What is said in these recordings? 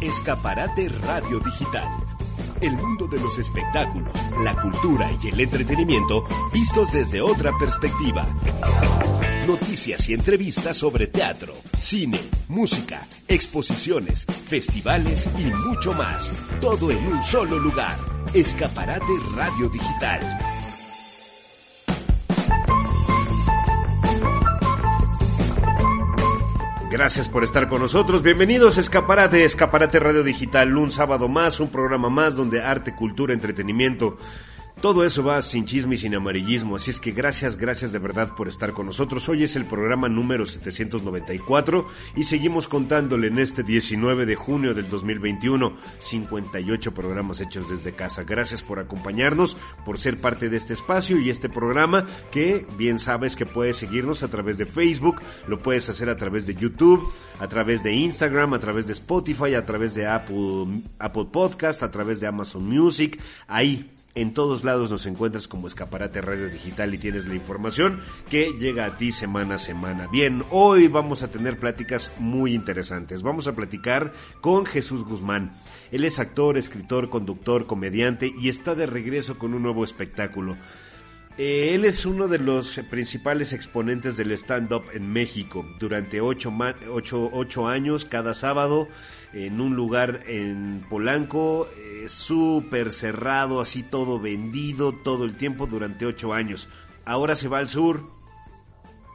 Escaparate Radio Digital. El mundo de los espectáculos, la cultura y el entretenimiento vistos desde otra perspectiva. Noticias y entrevistas sobre teatro, cine, música, exposiciones, festivales y mucho más. Todo en un solo lugar. Escaparate Radio Digital. Gracias por estar con nosotros. Bienvenidos a Escaparate, Escaparate Radio Digital. Un sábado más, un programa más donde arte, cultura, entretenimiento todo eso va sin chisme y sin amarillismo, así es que gracias, gracias de verdad por estar con nosotros. Hoy es el programa número 794 y seguimos contándole en este 19 de junio del 2021, 58 programas hechos desde casa. Gracias por acompañarnos, por ser parte de este espacio y este programa que bien sabes que puedes seguirnos a través de Facebook, lo puedes hacer a través de YouTube, a través de Instagram, a través de Spotify, a través de Apple, Apple Podcast, a través de Amazon Music, ahí en todos lados nos encuentras como Escaparate Radio Digital y tienes la información que llega a ti semana a semana. Bien, hoy vamos a tener pláticas muy interesantes. Vamos a platicar con Jesús Guzmán. Él es actor, escritor, conductor, comediante y está de regreso con un nuevo espectáculo. Eh, él es uno de los principales exponentes del stand-up en México. Durante ocho, ocho, años, cada sábado, en un lugar en Polanco, eh, súper cerrado, así todo vendido todo el tiempo durante ocho años. Ahora se va al sur.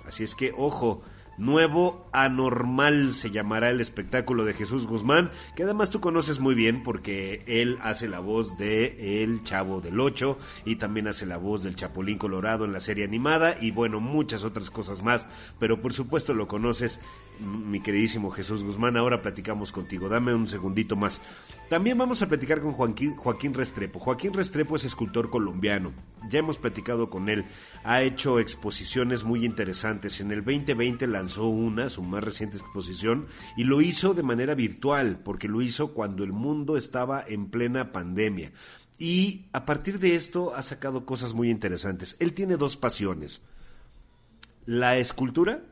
Así es que, ojo, Nuevo Anormal se llamará el espectáculo de Jesús Guzmán, que además tú conoces muy bien porque él hace la voz de El Chavo del Ocho y también hace la voz del Chapulín Colorado en la serie animada y bueno, muchas otras cosas más, pero por supuesto lo conoces, mi queridísimo Jesús Guzmán, ahora platicamos contigo, dame un segundito más. También vamos a platicar con Joaquín, Joaquín Restrepo. Joaquín Restrepo es escultor colombiano. Ya hemos platicado con él. Ha hecho exposiciones muy interesantes. En el 2020 lanzó una, su más reciente exposición, y lo hizo de manera virtual, porque lo hizo cuando el mundo estaba en plena pandemia. Y a partir de esto ha sacado cosas muy interesantes. Él tiene dos pasiones. La escultura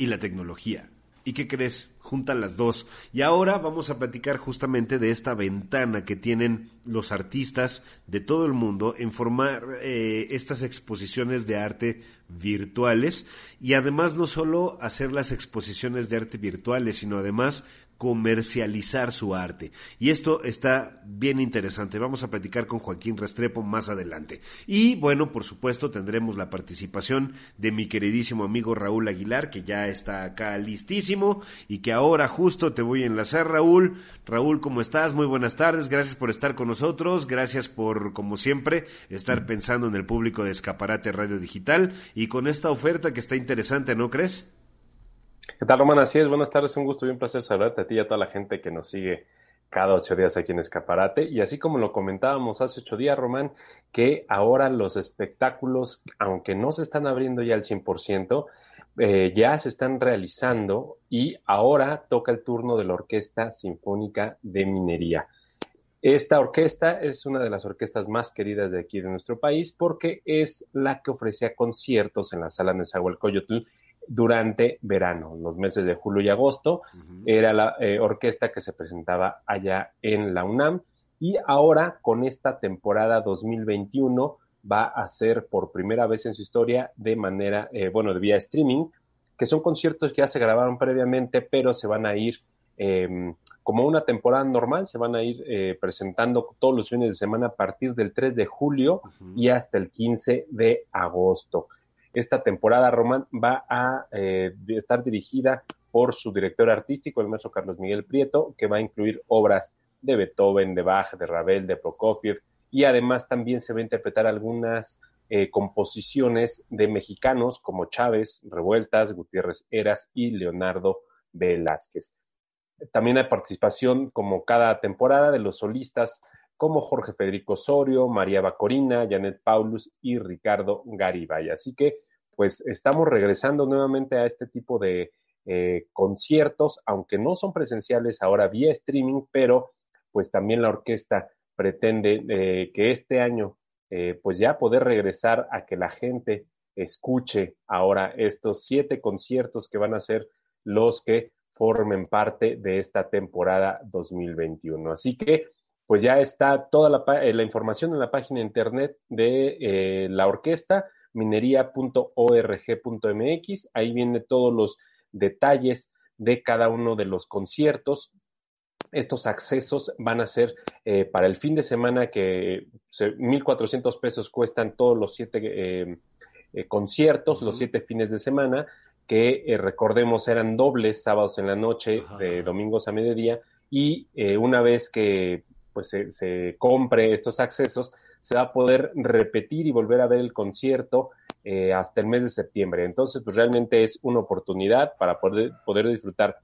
y la tecnología. ¿Y qué crees? Juntan las dos. Y ahora vamos a platicar justamente de esta ventana que tienen los artistas de todo el mundo en formar eh, estas exposiciones de arte virtuales y además no solo hacer las exposiciones de arte virtuales, sino además comercializar su arte. Y esto está bien interesante. Vamos a platicar con Joaquín Restrepo más adelante. Y bueno, por supuesto, tendremos la participación de mi queridísimo amigo Raúl Aguilar, que ya está acá listísimo y que ahora justo te voy a enlazar, Raúl. Raúl, ¿cómo estás? Muy buenas tardes. Gracias por estar con nosotros. Gracias por, como siempre, estar pensando en el público de Escaparate Radio Digital y con esta oferta que está interesante, ¿no crees? ¿Qué tal, Román? Así es, buenas tardes, un gusto y un placer saludarte a ti y a toda la gente que nos sigue cada ocho días aquí en Escaparate. Y así como lo comentábamos hace ocho días, Román, que ahora los espectáculos, aunque no se están abriendo ya al 100%, eh, ya se están realizando y ahora toca el turno de la Orquesta Sinfónica de Minería. Esta orquesta es una de las orquestas más queridas de aquí de nuestro país porque es la que ofrecía conciertos en la sala Nezahualcóyotl durante verano, los meses de julio y agosto. Era la eh, orquesta que se presentaba allá en la UNAM y ahora con esta temporada 2021 va a ser por primera vez en su historia de manera, eh, bueno, de vía streaming, que son conciertos que ya se grabaron previamente, pero se van a ir em, como una temporada normal, se van a ir eh, presentando todos los fines de semana a partir del 3 de julio y hasta el 15 de agosto. Esta temporada, Román, va a eh, estar dirigida por su director artístico, el maestro Carlos Miguel Prieto, que va a incluir obras de Beethoven, de Bach, de Ravel, de Prokofiev, y además también se va a interpretar algunas eh, composiciones de mexicanos como Chávez, Revueltas, Gutiérrez Eras y Leonardo Velázquez. También hay participación, como cada temporada, de los solistas como Jorge Federico Osorio, María Bacorina, Janet Paulus y Ricardo Garibay. Así que, pues estamos regresando nuevamente a este tipo de eh, conciertos, aunque no son presenciales ahora vía streaming, pero pues también la orquesta pretende eh, que este año, eh, pues ya poder regresar a que la gente escuche ahora estos siete conciertos que van a ser los que formen parte de esta temporada 2021. Así que, pues ya está toda la, eh, información en la página internet de la orquesta, minería.org.mx. Ahí viene todos los detalles de cada uno de los conciertos. Estos accesos van a ser eh, para el fin de semana que 1.400 pesos cuestan todos los siete conciertos, los siete fines de semana que eh, recordemos eran dobles sábados en la noche, de domingos a mediodía, y eh, una vez que pues se, compre estos accesos, se va a poder repetir y volver a ver el concierto eh, hasta el mes de septiembre. Entonces, pues realmente es una oportunidad para poder, poder disfrutar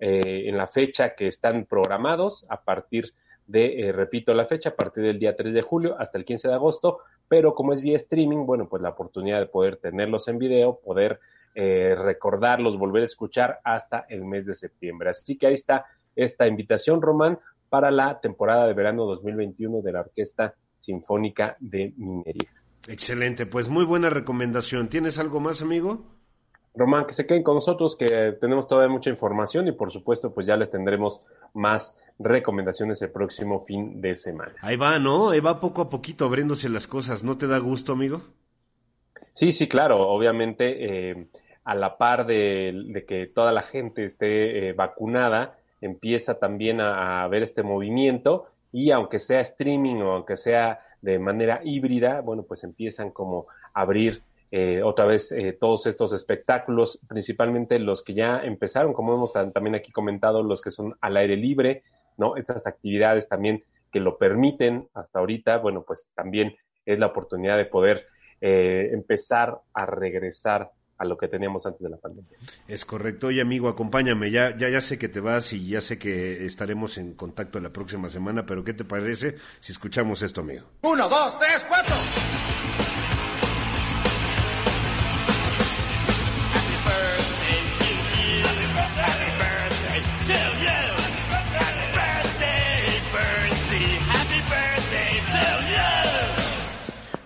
en la fecha que están programados a partir de, repito la fecha, a partir del día 3 de julio hasta el 15 de agosto, pero como es vía streaming, bueno, pues la oportunidad de poder tenerlos en video, poder eh, recordarlos, volver a escuchar hasta el mes de septiembre. Así que ahí está esta invitación, Román, para la temporada de verano 2021 de la Orquesta Sinfónica de Minería. Excelente, pues muy buena recomendación. ¿Tienes algo más, amigo? Román, que se queden con nosotros, que tenemos todavía mucha información y por supuesto pues ya les tendremos más recomendaciones el próximo fin de semana. Ahí va, ¿no? Ahí va poco a poquito abriéndose las cosas. ¿No te da gusto, amigo? Sí, sí, claro. Obviamente, eh, a la par de, que toda la gente esté eh, vacunada, empieza también a, ver este movimiento y aunque sea streaming o aunque sea de manera híbrida, bueno, pues empiezan como a abrir eh, otra vez todos estos espectáculos, principalmente los que ya empezaron, como hemos también aquí comentado, los que son al aire libre, ¿no? Estas actividades también que lo permiten hasta ahorita, bueno, pues también es la oportunidad de poder eh, empezar a regresar a lo que teníamos antes de la pandemia. Es correcto. Oye, amigo, acompáñame. Ya, ya, ya sé que te vas y ya sé que estaremos en contacto la próxima semana, pero ¿qué te parece si escuchamos esto, amigo? Uno, dos, tres, cuatro.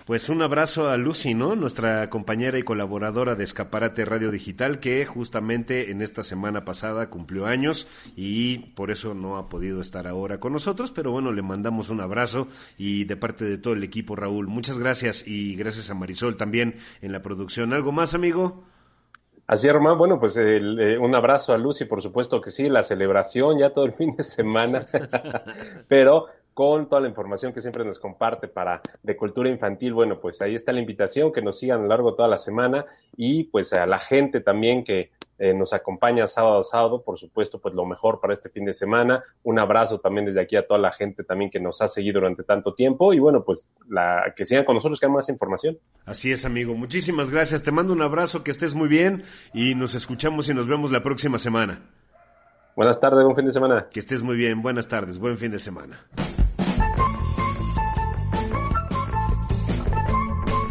Pues un abrazo a Lucy, ¿no? Nuestra compañera y colaboradora de Escaparate Radio Digital, que justamente en esta semana pasada cumplió años y por eso no ha podido estar ahora con nosotros, pero bueno, le mandamos un abrazo y de parte de todo el equipo, Raúl, muchas gracias y gracias a Marisol también en la producción. ¿Algo más, amigo? Así Román. Bueno, pues eh, un abrazo a Lucy, por supuesto que sí, la celebración ya todo el fin de semana, pero con toda la información que siempre nos comparte para de cultura infantil. Bueno, pues ahí está la invitación, que nos sigan a lo largo de toda la semana y pues a la gente también que eh, nos acompaña sábado a sábado, por supuesto, pues lo mejor para este fin de semana. Un abrazo también desde aquí a toda la gente también que nos ha seguido durante tanto tiempo y bueno, pues la que sigan con nosotros, que hay más información. Así es, amigo. Muchísimas gracias. Te mando un abrazo, que estés muy bien y nos escuchamos y nos vemos la próxima semana. Buenas tardes, buen fin de semana. Que estés muy bien. Buenas tardes, buen fin de semana.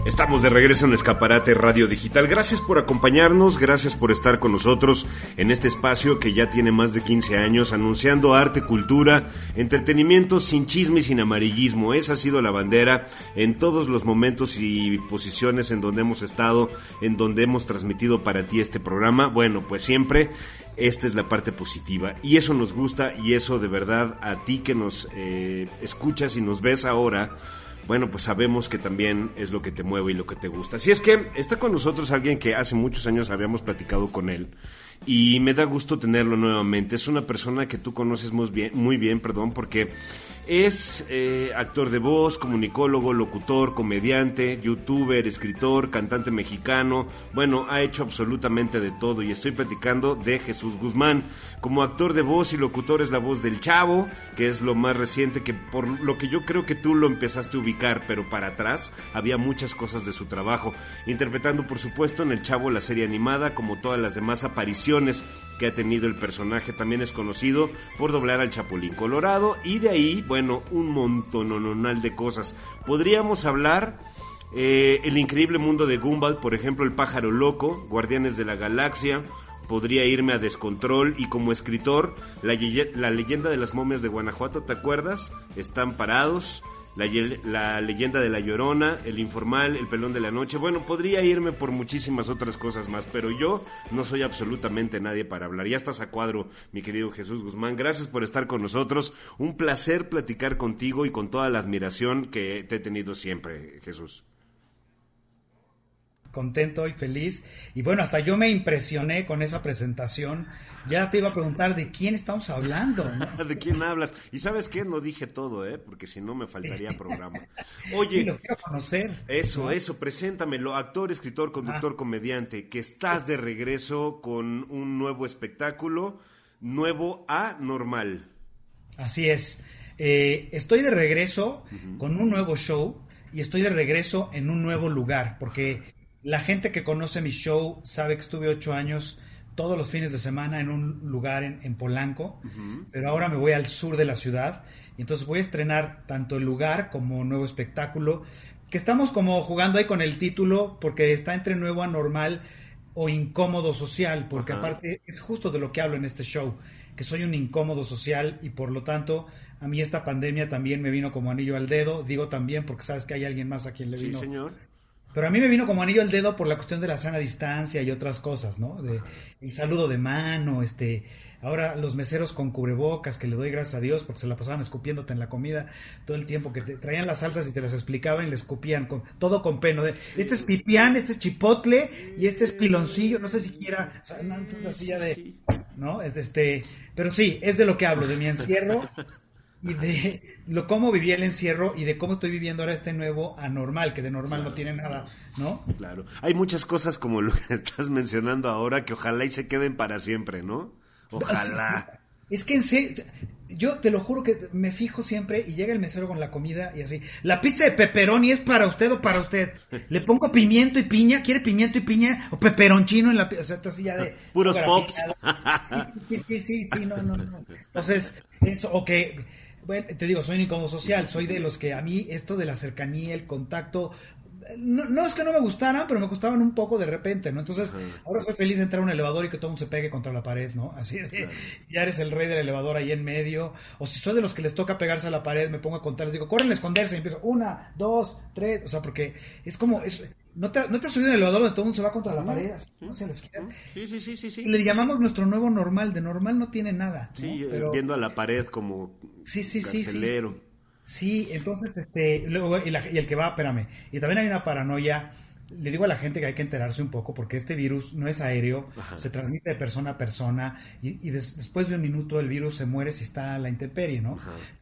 Estamos de regreso en Escaparate Radio Digital. Gracias por acompañarnos, gracias por estar con nosotros en este espacio que ya tiene más de 15 años anunciando arte, cultura, entretenimiento sin chisme y sin amarillismo. Esa ha sido la bandera en todos los momentos y posiciones en donde hemos estado, en donde hemos transmitido para ti este programa. Bueno, pues siempre esta es la parte positiva y eso nos gusta y eso de verdad a ti que nos eh, escuchas y nos ves ahora bueno, pues sabemos que también es lo que te mueve y lo que te gusta. Así es que está con nosotros alguien que hace muchos años habíamos platicado con él y me da gusto tenerlo nuevamente. Es una persona que tú conoces muy bien, muy bien perdón, porque es eh, actor de voz, comunicólogo, locutor, comediante, youtuber, escritor, cantante mexicano. Bueno, ha hecho absolutamente de todo y estoy platicando de Jesús Guzmán. Como actor de voz y locutor es la voz del Chavo, que es lo más reciente que por lo que yo creo que tú lo empezaste a ubicar, pero para atrás había muchas cosas de su trabajo. Interpretando por supuesto en el Chavo la serie animada como todas las demás apariciones que ha tenido el personaje. También es conocido por doblar al Chapulín Colorado y de ahí bueno, un montón de cosas. Podríamos hablar eh, El increíble mundo de Gumball, por ejemplo, El pájaro loco, Guardianes de la Galaxia, podría irme a Descontrol y como escritor, la leyenda de las momias de Guanajuato, ¿te acuerdas? Están parados, la, leyenda de la Llorona, el informal, el pelón de la noche. Bueno, podría irme por muchísimas otras cosas más, pero yo no soy absolutamente nadie para hablar. Ya estás a cuadro, mi querido Jesús Guzmán. Gracias por estar con nosotros. Un placer platicar contigo y con toda la admiración que te he tenido siempre, Jesús contento y feliz. Y bueno, hasta yo me impresioné con esa presentación. Ya te iba a preguntar de quién estamos hablando. ¿De quién hablas? Y sabes qué, no dije todo, ¿eh? Porque si no me faltaría programa. Oye, lo quiero conocer. Eso, eso, preséntamelo. Actor, escritor, conductor, comediante, que estás de regreso con un nuevo espectáculo, nuevo a normal. Así es. Eh, estoy de regreso con un nuevo show y estoy de regreso en un nuevo lugar, porque la gente que conoce mi show sabe que estuve ocho años todos los fines de semana en un lugar en, Polanco, pero ahora me voy al sur de la ciudad y entonces voy a estrenar tanto el lugar como nuevo espectáculo, que estamos como jugando ahí con el título porque está entre nuevo anormal o incómodo social, porque aparte es justo de lo que hablo en este show, que soy un incómodo social y por lo tanto a mí esta pandemia también me vino como anillo al dedo, digo también porque sabes que hay alguien más a quien le vino sí, señor pero a mí me vino como anillo al dedo por la cuestión de la sana distancia y otras cosas, ¿no? De el saludo de mano, este, ahora los meseros con cubrebocas, que le doy gracias a Dios porque se la pasaban escupiéndote en la comida todo el tiempo, que te traían las salsas y te las explicaban y le escupían con, todo con peno. De, Este es pipián, este es chipotle y este es piloncillo, no sé siquiera, o sea, no, así ya de, ¿no? Este, pero sí, es de lo que hablo, de mi encierro y de lo cómo viví el encierro y de cómo estoy viviendo ahora este nuevo anormal, que de normal no tiene nada, ¿no? Claro. Hay muchas cosas como lo que estás mencionando ahora que ojalá y se queden para siempre, ¿no? Ojalá. Es que en serio, yo te lo juro que me fijo siempre y llega el mesero con la comida y así. La pizza de pepperoni es para usted o para usted. Le pongo pimiento y piña, ¿quiere pimiento y piña o peperoncino en la O sea, entonces ya de... Puros pops. Sí, sí, sí, sí, no, no, no. Entonces, eso, o que bueno, te digo, soy un incómodo social, soy de los que a mí esto de la cercanía, el contacto, no, es que no me gustaran, pero me gustaban un poco de repente, ¿no? Entonces, ahora soy feliz de entrar a un elevador y que todo mundo se pegue contra la pared, ¿no? Así de, ya eres el rey del elevador ahí en medio. O si soy de los que les toca pegarse a la pared, me pongo a contar, les digo, corren a esconderse y empiezo, una, dos, tres, o sea, porque es como, es, ¿No te, ¿No te has subido en el elevador donde todo el mundo se va contra la pared? No se les Sí, sí, sí, sí, sí. Le llamamos nuestro nuevo normal. De normal no tiene nada. Sí, viendo a la pared como sí, sí, sí, sí. Entonces, este, luego, y, el que va, espérame. Y también hay una paranoia. Le digo a la gente que hay que enterarse un poco porque este virus no es aéreo, se transmite de persona a persona y, después de un minuto el virus se muere si está a la intemperie, ¿no?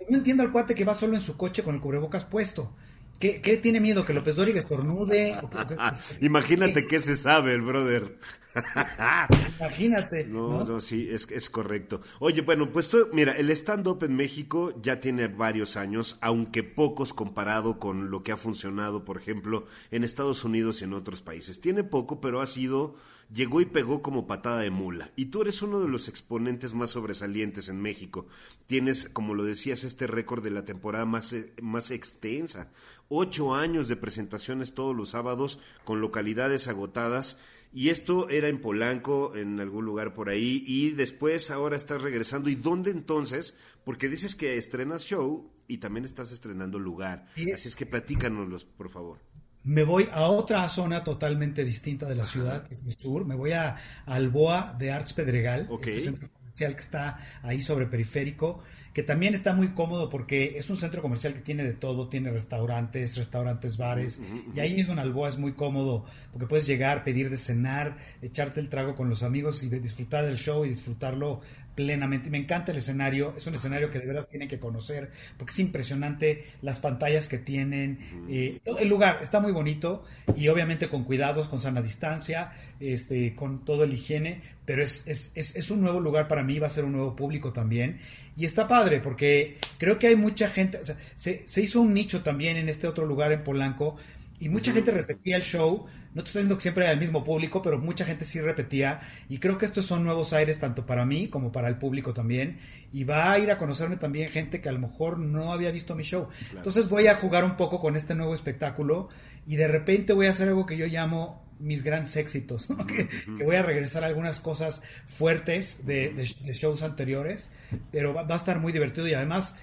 No entiendo al cuate que va solo en su coche con el cubrebocas puesto. ¿Qué, tiene miedo? ¿Que López Dóriga estornude? Imagínate qué se sabe el brother. Imagínate. No, no, sí, es, es correcto. Oye, bueno, pues mira, el stand-up en México ya tiene varios años, aunque pocos comparado con lo que ha funcionado, por ejemplo, en Estados Unidos y en otros países. Tiene poco, pero ha sido llegó y pegó como patada de mula. Y tú eres uno de los exponentes más sobresalientes en México. Tienes, como lo decías, este récord de la temporada más, eh, más extensa. Ocho años de presentaciones todos los sábados con localidades agotadas. Y esto era en Polanco, en algún lugar por ahí. Y después ahora estás regresando. ¿Y dónde entonces? Porque dices que estrenas show y también estás estrenando lugar. Así es que platícanoslos, por favor me voy a otra zona totalmente distinta de la ciudad, que es el sur. Me voy a, Alboa de Arts Pedregal, este centro comercial que está ahí sobre periférico, que también está muy cómodo porque es un centro comercial que tiene de todo, tiene restaurantes, restaurantes, bares, y ahí mismo en Alboa es muy cómodo porque puedes llegar, pedir de cenar, echarte el trago con los amigos y disfrutar del show y disfrutarlo plenamente. Me encanta el escenario, es un escenario que de verdad tienen que conocer, porque es impresionante las pantallas que tienen. Eh, el lugar está muy bonito y obviamente con cuidados, con sana distancia, este, con todo el higiene, pero es, es, es, un nuevo lugar para mí, va a ser un nuevo público también. Y está padre, porque creo que hay mucha gente, se, se hizo un nicho también en este otro lugar en Polanco, y mucha gente repetía el show no te estoy diciendo que siempre era el mismo público, pero mucha gente sí repetía. Y creo que estos son nuevos aires tanto para mí como para el público también. Y va a ir a conocerme también gente que a lo mejor no había visto mi show. Entonces voy a jugar un poco con este nuevo espectáculo y de repente voy a hacer algo que yo llamo mis grandes éxitos, que, voy a regresar a algunas cosas fuertes de, shows anteriores, pero va, a estar muy divertido y además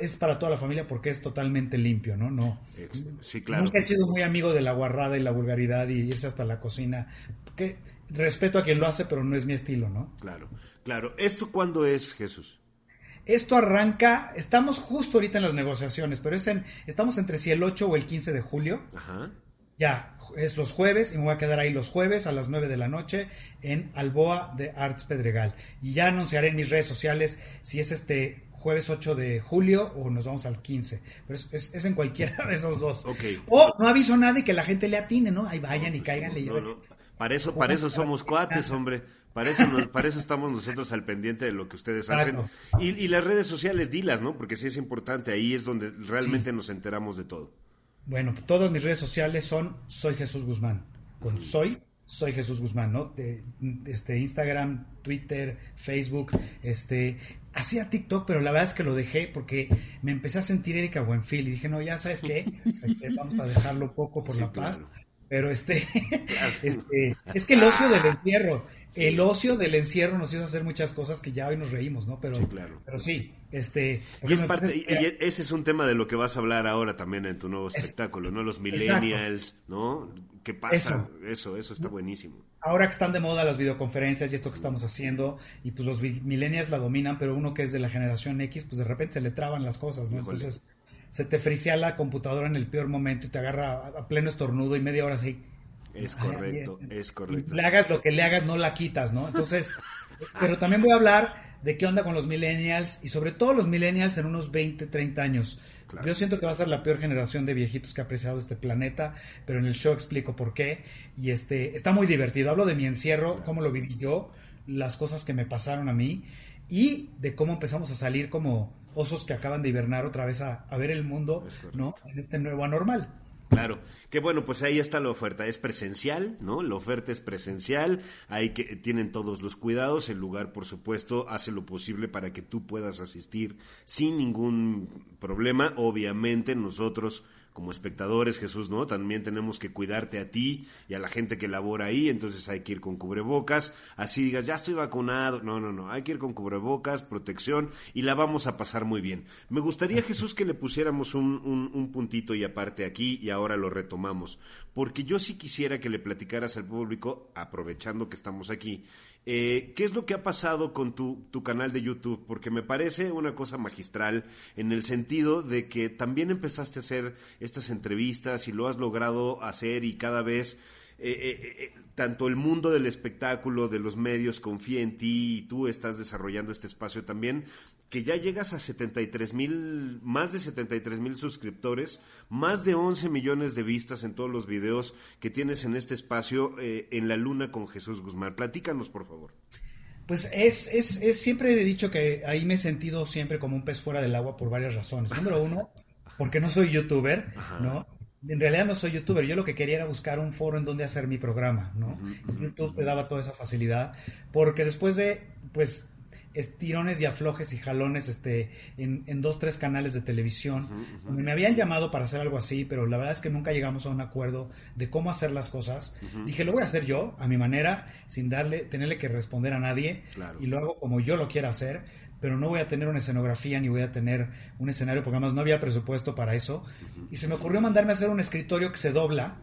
es para toda la familia porque es totalmente limpio, ¿no? No. Sí, claro. Nunca he sido muy amigo de la guarrada y la vulgaridad y irse hasta la cocina. Que respeto a quien lo hace, pero no es mi estilo, ¿no? Claro, claro. ¿Esto cuándo es, Jesús? Esto arranca, estamos justo ahorita en las negociaciones, pero es en, estamos entre si el 8 o el 15 de julio. Ajá. Ya, es los jueves y me voy a quedar ahí los jueves a las 9 de la noche en Alboa de Arts Pedregal. Y ya anunciaré en mis redes sociales si es este jueves 8 de julio o nos vamos al 15. Pero es, en cualquiera de esos dos. O no aviso nada y que la gente le atine, ¿no? Ahí vayan y caigan. Para eso, para eso somos cuates, hombre. Para eso, para eso estamos nosotros al pendiente de lo que ustedes hacen. Y, las redes sociales, dilas, ¿no? Porque sí es importante. Ahí es donde realmente nos enteramos de todo. Bueno, todas mis redes sociales son Soy Jesús Guzmán. Con Soy soy Jesús Guzmán, ¿no? este, Instagram, Twitter, Facebook, este, hacía TikTok, pero la verdad es que lo dejé porque me empecé a sentir Erika Buenfil y dije, no, ya sabes qué, este, vamos a dejarlo poco por la paz. Pero este, este, es que el ocio del encierro, el ocio del encierro nos hizo hacer muchas cosas que ya hoy nos reímos, ¿no? Pero sí, claro. pero sí este. Y es parte, y ese es un tema de lo que vas a hablar ahora también en tu nuevo espectáculo, ¿no? Los millennials, ¿no? ¿Qué pasa? Eso. eso, está buenísimo. Ahora que están de moda las videoconferencias y esto que estamos haciendo, y pues los millennials la dominan, pero uno que es de la generación X, pues de repente se le traban las cosas, ¿no? Entonces se te frisea la computadora en el peor momento y te agarra a pleno estornudo y media hora así es correcto, es correcto. Le hagas lo que le hagas, no la quitas, ¿no? Entonces, pero también voy a hablar de qué onda con los millennials y sobre todo los millennials en unos 20, 30 años. Yo siento que va a ser la peor generación de viejitos que ha apreciado este planeta, pero en el show explico por qué. Y este está muy divertido. Hablo de mi encierro, cómo lo viví yo, las cosas que me pasaron a mí y de cómo empezamos a salir como osos que acaban de hibernar otra vez a, a ver el mundo, ¿no? En este nuevo anormal. Claro, que bueno, pues ahí está la oferta, es presencial, ¿no? La oferta es presencial, ahí que tienen todos los cuidados, el lugar por supuesto hace lo posible para que tú puedas asistir sin ningún problema, obviamente nosotros como espectadores, Jesús, ¿no? También tenemos que cuidarte a ti y a la gente que labora ahí, entonces hay que ir con cubrebocas, así digas, ya estoy vacunado, no, no, no, hay que ir con cubrebocas, protección y la vamos a pasar muy bien. Me gustaría, Jesús, que le pusiéramos un, un, un puntito y aparte aquí y ahora lo retomamos, porque yo sí quisiera que le platicaras al público, aprovechando que estamos aquí, eh, ¿Qué es lo que ha pasado con tu, tu, canal de YouTube? Porque me parece una cosa magistral en el sentido de que también empezaste a hacer estas entrevistas y lo has logrado hacer y cada vez eh, eh, eh, tanto el mundo del espectáculo, de los medios confía en ti y tú estás desarrollando este espacio también, que ya llegas a 73 mil, más de 73 mil suscriptores, más de 11 millones de vistas en todos los videos que tienes en este espacio en La Luna con Jesús Guzmán. Platícanos, por favor. Pues es, es, es, siempre he dicho que ahí me he sentido siempre como un pez fuera del agua por varias razones. Número uno, porque no soy youtuber, ¿no? En realidad no soy youtuber, yo lo que quería era buscar un foro en donde hacer mi programa, ¿no? YouTube te daba toda esa facilidad, porque después de, pues, estirones y aflojes y jalones este, en, en dos, tres canales de televisión, me habían llamado para hacer algo así, pero la verdad es que nunca llegamos a un acuerdo de cómo hacer las cosas. Dije, lo voy a hacer yo, a mi manera, sin darle, tenerle que responder a nadie, y lo hago como yo lo quiera hacer pero no voy a tener una escenografía ni voy a tener un escenario porque además no había presupuesto para eso. Y se me ocurrió mandarme a hacer un escritorio que se dobla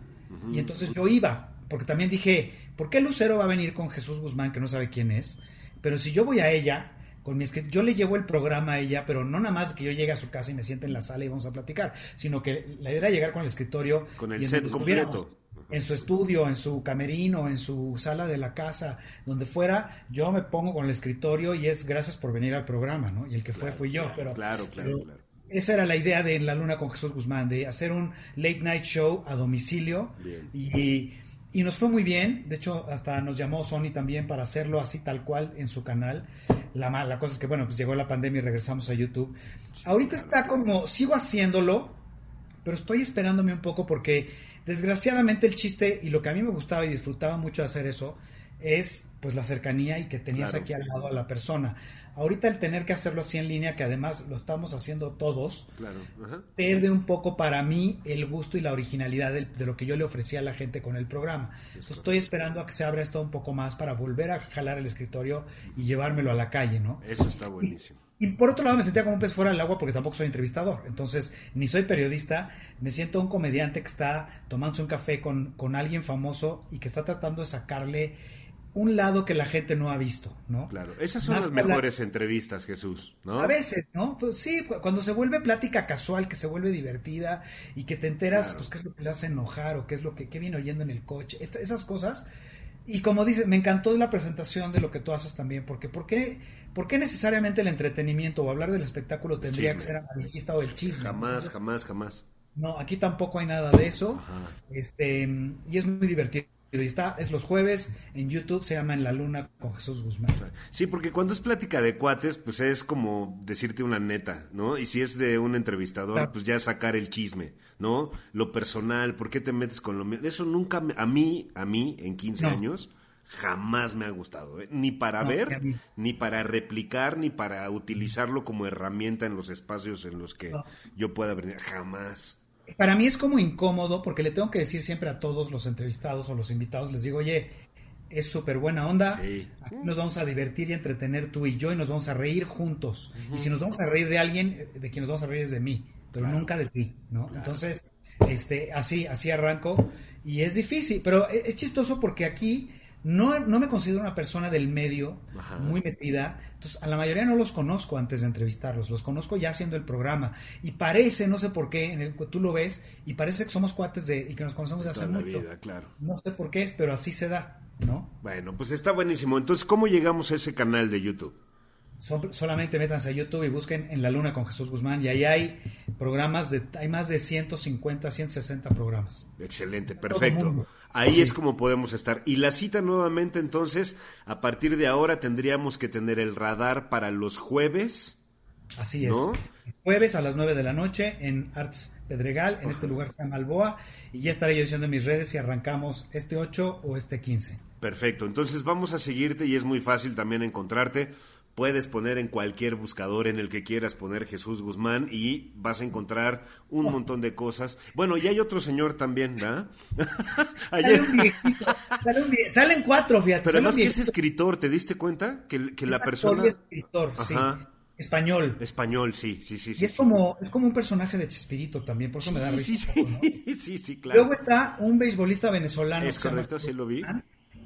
y entonces yo iba, porque también dije, ¿por qué Lucero va a venir con Jesús Guzmán que no sabe quién es? Pero si yo voy a ella, con mi yo le llevo el programa a ella, pero no nada más que yo llegue a su casa y me siente en la sala y vamos a platicar, sino que la idea era llegar con el escritorio. Con el set completo en su estudio, en su camerino, en su sala de la casa, donde fuera, yo me pongo con el escritorio y es gracias por venir al programa, ¿no? Y el que fue fui yo, pero claro, claro, claro. Esa era la idea de La Luna con Jesús Guzmán, de hacer un late night show a domicilio y, y nos fue muy bien, de hecho hasta nos llamó Sony también para hacerlo así tal cual en su canal. La, la cosa es que bueno, pues llegó la pandemia y regresamos a YouTube. Ahorita está como, sigo haciéndolo, pero estoy esperándome un poco porque Desgraciadamente el chiste y lo que a mí me gustaba y disfrutaba mucho hacer eso es pues la cercanía y que tenías aquí al lado a la persona. Ahorita el tener que hacerlo así en línea, que además lo estamos haciendo todos, claro. pierde un poco para mí el gusto y la originalidad de, lo que yo le ofrecía a la gente con el programa. estoy esperando a que se abra esto un poco más para volver a jalar el escritorio y llevármelo a la calle, ¿no? Eso está buenísimo. Y, por otro lado me sentía como un pez fuera del agua porque tampoco soy entrevistador. Entonces, ni soy periodista, me siento un comediante que está tomándose un café con, con alguien famoso y que está tratando de sacarle un lado que la gente no ha visto, ¿no? Claro, esas son las mejores entrevistas, Jesús, ¿no? A veces, ¿no? Pues sí, cuando se vuelve plática casual, que se vuelve divertida y que te enteras, pues, qué es lo que le hace enojar o qué es lo que qué viene oyendo en el coche, esas cosas. Y como dices, me encantó la presentación de lo que tú haces también, porque ¿por qué, por qué necesariamente el entretenimiento o hablar del espectáculo tendría que ser amarillista o el chisme? Jamás, jamás, jamás. No, aquí tampoco hay nada de eso. Este, y es muy divertido. Y está, es los jueves en YouTube, se llama En la Luna con Jesús Guzmán. Sí, porque cuando es plática de cuates, pues es como decirte una neta, ¿no? Y si es de un entrevistador, pues ya sacar el chisme, ¿no? Lo personal, ¿por qué te metes con lo mío? Eso nunca, a mí, a mí, en 15 años, jamás me ha gustado, ¿eh? ni para ver, ni para replicar, ni para utilizarlo como herramienta en los espacios en los que yo pueda venir, jamás. Para mí es como incómodo porque le tengo que decir siempre a todos los entrevistados o los invitados, les digo, oye, es súper buena onda, nos vamos a divertir y entretener tú y yo y nos vamos a reír juntos. Y si nos vamos a reír de alguien, de quien nos vamos a reír es de mí, pero nunca de ti, ¿no? Entonces, este, así, así arranco. Y es difícil, pero e, es chistoso porque aquí no, no me considero una persona del medio muy metida, entonces a la mayoría no los conozco antes de entrevistarlos, los conozco ya haciendo el programa y parece, no sé por qué, en el, tú lo ves y parece que somos cuates de y que nos conocemos de hace mucho. claro. No sé por qué es, pero así se da, ¿no? Bueno, pues está buenísimo. Entonces, ¿cómo llegamos a ese canal de YouTube? Solamente métanse a YouTube y busquen En la Luna con Jesús Guzmán y ahí hay programas de hay más de 150, 160 programas. Excelente, perfecto. Ahí es como podemos estar. Y la cita nuevamente entonces, a partir de ahora tendríamos que tener el radar para los jueves. Así es. Jueves a las 9 de la noche en Arts Pedregal, en este lugar llama Alboa, y ya estaré yo diciendo en mis redes si arrancamos este 8 o este 15. Perfecto, entonces vamos a seguirte y es muy fácil también encontrarte puedes poner en cualquier buscador en el que quieras poner Jesús Guzmán y vas a encontrar un montón de cosas. Bueno, y hay otro señor también, ¿verdad? Salen cuatro, fíjate. Pero además que es escritor, ¿te diste cuenta? Que, que la persona... Es escritor, sí. Español. Español, sí, sí, sí. Y es, Como, es como un personaje de Chespirito también, por eso me da risa. Sí, sí, sí, sí, claro. Luego está un beisbolista venezolano. Es correcto, sí lo vi.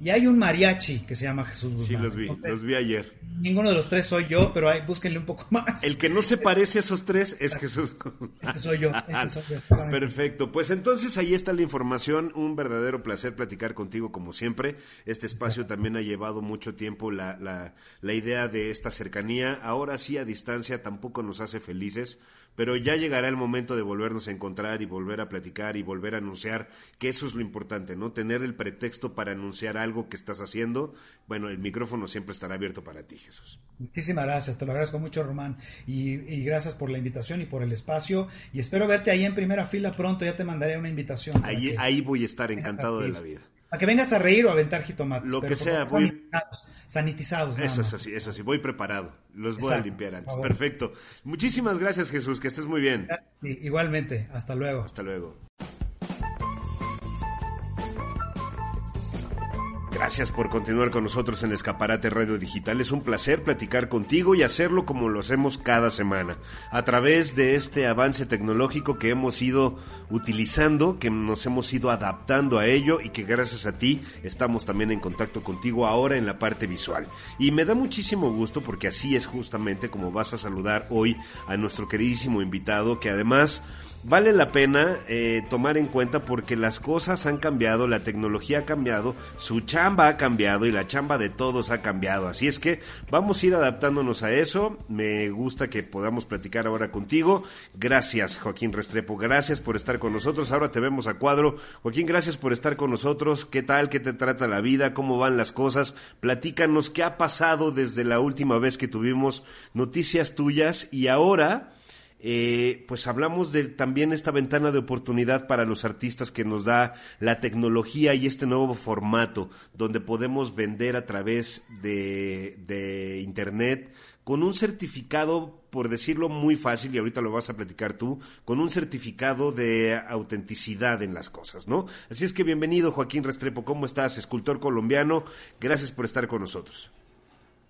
Y hay un mariachi que se llama Jesús Guzmán. Sí, los vi, los vi ayer. Ninguno de los tres soy yo, pero hay, búsquenle un poco más. El que no se parece a esos tres es Jesús Guzmán. Ese soy yo, ese soy yo. Perfecto, pues entonces ahí está la información. Un verdadero placer platicar contigo como siempre. Este espacio también ha llevado mucho tiempo la, la, la idea de esta cercanía. Ahora sí a distancia tampoco nos hace felices pero ya llegará el momento de volvernos a encontrar y volver a platicar y volver a anunciar, que eso es lo importante, ¿no? Tener el pretexto para anunciar algo que estás haciendo. Bueno, el micrófono siempre estará abierto para ti, Jesús. Muchísimas gracias, te lo agradezco mucho, Román, y, gracias por la invitación y por el espacio, y espero verte ahí en primera fila pronto, ya te mandaré una invitación. Ahí, ahí voy a estar encantado de la vida. Para que vengas a reír o a aventar jitomates. Lo que sea, voy. Sanitizados. Eso es así, eso sí, voy preparado. Los voy a limpiar antes. Perfecto. Muchísimas gracias, Jesús, que estés muy bien. igualmente, hasta luego. Hasta luego. Gracias por continuar con nosotros en Escaparate Radio Digital. Es un placer platicar contigo y hacerlo como lo hacemos cada semana, a través de este avance tecnológico que hemos ido utilizando, que nos hemos ido adaptando a ello y que gracias a ti estamos también en contacto contigo ahora en la parte visual. Y me da muchísimo gusto porque así es justamente como vas a saludar hoy a nuestro queridísimo invitado que además vale la pena eh, tomar en cuenta porque las cosas han cambiado, la tecnología ha cambiado, su chamba ha cambiado y la chamba de todos ha cambiado. Así es que vamos a ir adaptándonos a eso. Me gusta que podamos platicar ahora contigo. Gracias, Joaquín Restrepo. Gracias por estar con nosotros. Ahora te vemos a cuadro. Joaquín, gracias por estar con nosotros. ¿Qué tal? ¿Qué te trata la vida? ¿Cómo van las cosas? Platícanos qué ha pasado desde la última vez que tuvimos noticias tuyas y ahora eh, pues hablamos de también esta ventana de oportunidad para los artistas que nos da la tecnología y este nuevo formato, donde podemos vender a través de, de Internet con un certificado, por decirlo muy fácil, y ahorita lo vas a platicar tú, con un certificado de autenticidad en las cosas, ¿no? Así es que bienvenido, Joaquín Restrepo, ¿cómo estás? Escultor colombiano, gracias por estar con nosotros.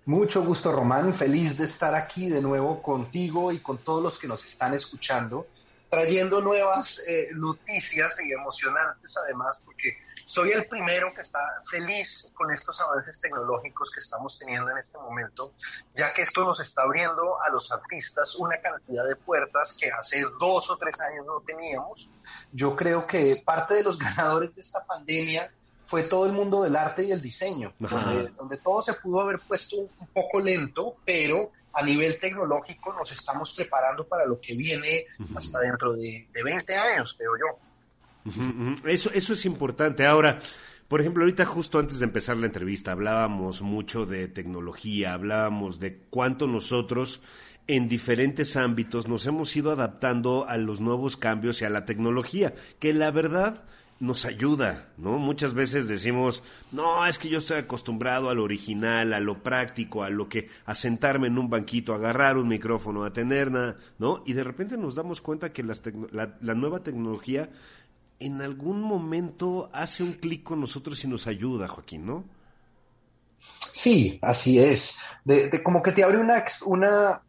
Mucho gusto, Román. Feliz de estar aquí de nuevo contigo y con todos los que nos están escuchando, trayendo nuevas eh, noticias y emocionantes además, porque soy el primero que está feliz con estos avances tecnológicos que estamos teniendo en este momento, ya que esto nos está abriendo a los artistas una cantidad de puertas que hace dos o tres años no teníamos. Yo creo que parte de los ganadores de esta pandemia fue todo el mundo del arte y el diseño, donde, todo se pudo haber puesto un poco lento, pero a nivel tecnológico nos estamos preparando para lo que viene hasta dentro de, 20 años, creo yo. Eso, eso es importante. Ahora, por ejemplo, ahorita justo antes de empezar la entrevista hablábamos mucho de tecnología, hablábamos de cuánto nosotros en diferentes ámbitos nos hemos ido adaptando a los nuevos cambios y a la tecnología, que la verdad nos ayuda, ¿no? Muchas veces decimos, no, es que yo estoy acostumbrado al original, a lo práctico, a lo que, a sentarme en un banquito, agarrar un micrófono, a tener nada, ¿no? Y de repente nos damos cuenta que la, la, nueva tecnología en algún momento hace un clic con nosotros y nos ayuda, Joaquín, ¿no? Sí, así es. De como que te abre una, una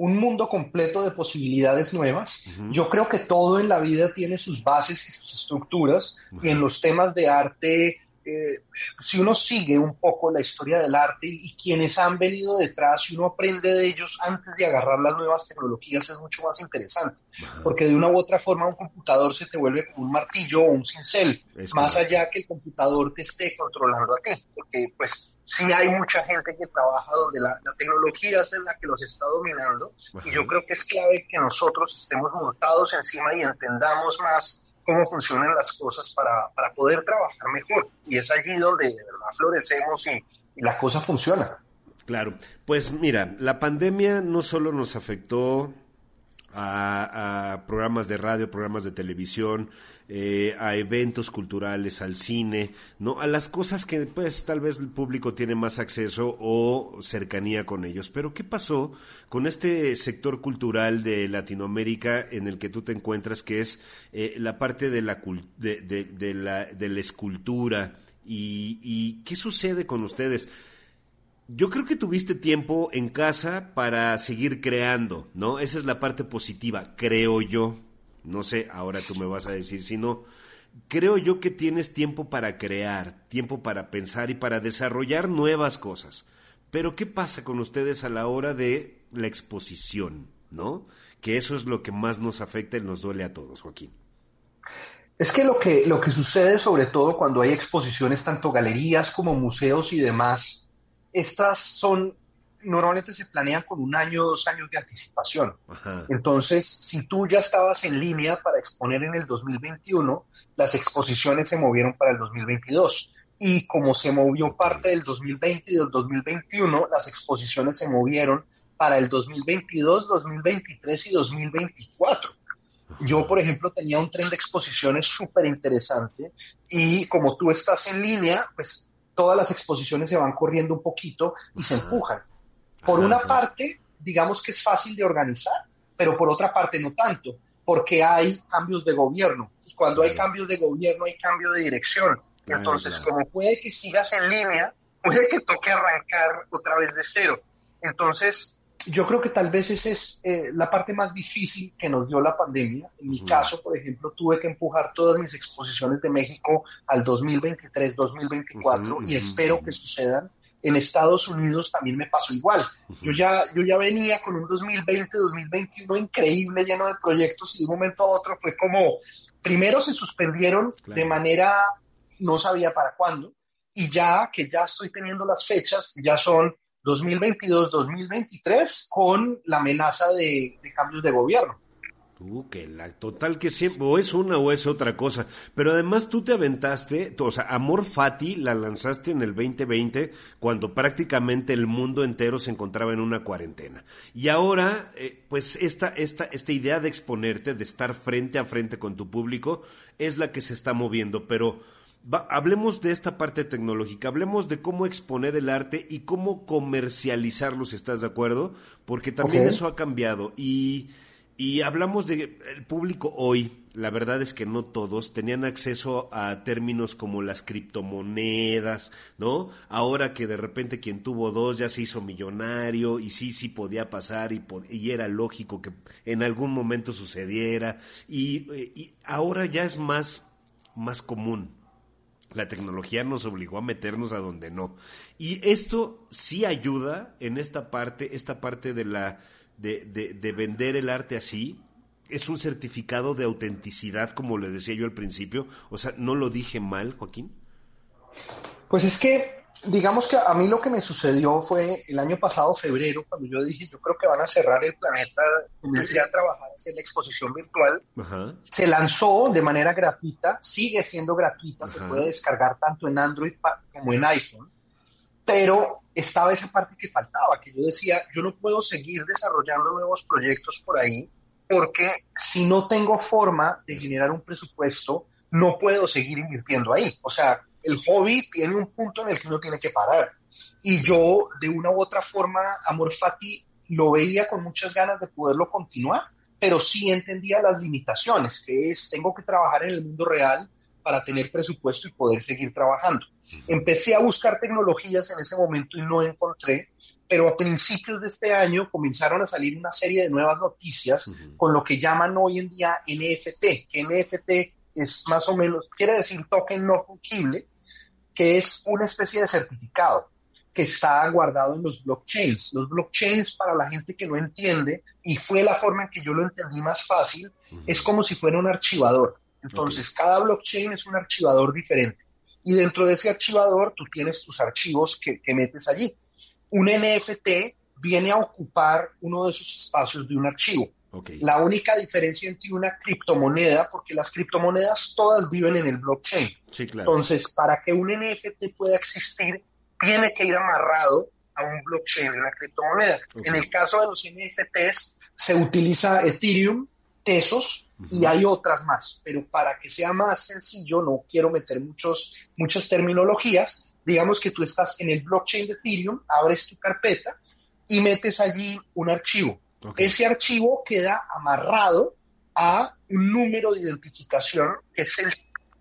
un mundo completo de posibilidades nuevas. Yo creo que todo en la vida tiene sus bases y sus estructuras y en los temas de arte, eh, si uno sigue un poco la historia del arte y quienes han venido detrás, si uno aprende de ellos antes de agarrar las nuevas tecnologías, es mucho más interesante. Porque de una u otra forma un computador se te vuelve como un martillo o un cincel, más allá que el computador te esté controlando a ti. Porque pues sí hay mucha gente que trabaja donde la, tecnología es la que los está dominando y yo creo que es clave que nosotros estemos montados encima y entendamos más cómo funcionan las cosas para, para poder trabajar mejor. Y es allí donde de verdad florecemos y, y la cosa funciona. Claro, pues mira, la pandemia no solo nos afectó a, programas de radio, programas de televisión, eh, a eventos culturales, al cine, ¿no? A las cosas que pues tal vez el público tiene más acceso o cercanía con ellos. Pero ¿qué pasó con este sector cultural de Latinoamérica en el que tú te encuentras, que es eh, la parte de la, de, de, la, de la escultura? ¿Y qué sucede con ustedes? Yo creo que tuviste tiempo en casa para seguir creando, ¿no? Esa es la parte positiva, creo yo. No sé, ahora tú me vas a decir si no. Creo yo que tienes tiempo para crear, tiempo para pensar y para desarrollar nuevas cosas. Pero ¿qué pasa con ustedes a la hora de la exposición, ¿no? Que eso es lo que más nos afecta y nos duele a todos, Joaquín. Es que lo que, lo que sucede sobre todo cuando hay exposiciones, tanto galerías como museos y demás, estas son, normalmente se planean con un año o dos años de anticipación. Entonces, si tú ya estabas en línea para exponer en el 2021, las exposiciones se movieron para el 2022. Y como se movió parte del 2020 y del 2021, las exposiciones se movieron para el 2022, 2023 y 2024. Yo, por ejemplo, tenía un tren de exposiciones súper interesante y como tú estás en línea, pues todas las exposiciones se van corriendo un poquito y se empujan. Por una parte, digamos que es fácil de organizar, pero por otra parte no tanto, porque hay cambios de gobierno. Y cuando hay cambios de gobierno hay cambio de dirección. Entonces, como puede que sigas en línea, puede que toque arrancar otra vez de cero. Entonces, yo creo que tal vez esa es eh, la parte más difícil que nos dio la pandemia. En mi caso, por ejemplo, tuve que empujar todas mis exposiciones de México al 2023, 2024 y espero que sucedan. En Estados Unidos también me pasó igual. Yo ya yo ya venía con un 2020, 2021 increíble, lleno de proyectos y de un momento a otro fue como primero se suspendieron de manera no sabía para cuándo y ya que ya estoy teniendo las fechas, ya son 2022-2023 con la amenaza de, cambios de gobierno. Uh, que la total que siempre, o es una o es otra cosa. Pero además tú te aventaste, o sea, Amor Fati la lanzaste en el 2020 cuando prácticamente el mundo entero se encontraba en una cuarentena. Y ahora, eh, pues esta, esta, esta idea de exponerte, de estar frente a frente con tu público, es la que se está moviendo. Pero hablemos de esta parte tecnológica, hablemos de cómo exponer el arte y cómo comercializarlo, si estás de acuerdo, porque también eso ha cambiado. Y y hablamos de el público hoy, la verdad es que no todos tenían acceso a términos como las criptomonedas, ¿no? Ahora que de repente quien tuvo dos ya se hizo millonario y sí, sí podía pasar y, y era lógico que en algún momento sucediera y, y ahora ya es más, más común. La tecnología nos obligó a meternos a donde no. Y esto sí ayuda en esta parte, esta parte de la de, de, vender el arte así, es un certificado de autenticidad, como le decía yo al principio. O sea, ¿no lo dije mal, Joaquín? Pues es que, digamos que a mí lo que me sucedió fue el año pasado, febrero, cuando yo dije, yo creo que van a cerrar el planeta, comencé a trabajar en la exposición virtual. Se lanzó de manera gratuita, sigue siendo gratuita, se puede descargar tanto en Android como en iPhone pero estaba esa parte que faltaba, que yo decía, yo no puedo seguir desarrollando nuevos proyectos por ahí, porque si no tengo forma de generar un presupuesto, no puedo seguir invirtiendo ahí. O sea, el hobby tiene un punto en el que uno tiene que parar. Y yo, de una u otra forma, Amor Fati lo veía con muchas ganas de poderlo continuar, pero sí entendía las limitaciones, que es, tengo que trabajar en el mundo real para tener presupuesto y poder seguir trabajando. Empecé a buscar tecnologías en ese momento y no encontré, pero a principios de este año comenzaron a salir una serie de nuevas noticias con lo que llaman hoy en día NFT, que NFT es más o menos, quiere decir token no fungible, que es una especie de certificado que está guardado en los blockchains. Los blockchains, para la gente que no entiende, y fue la forma en que yo lo entendí más fácil, es como si fuera un archivador. Entonces, cada blockchain es un archivador diferente. Y dentro de ese archivador tú tienes tus archivos que, metes allí. Un NFT viene a ocupar uno de esos espacios de un archivo. La única diferencia entre una criptomoneda, porque las criptomonedas todas viven en el blockchain. Entonces, para que un NFT pueda existir, tiene que ir amarrado a un blockchain una criptomoneda. En el caso de los NFTs, se utiliza Ethereum, Tesos, y hay otras más, pero para que sea más sencillo, no quiero meter muchos, muchas terminologías, digamos que tú estás en el blockchain de Ethereum, abres tu carpeta y metes allí un archivo. Ese archivo queda amarrado a un número de identificación, que es el,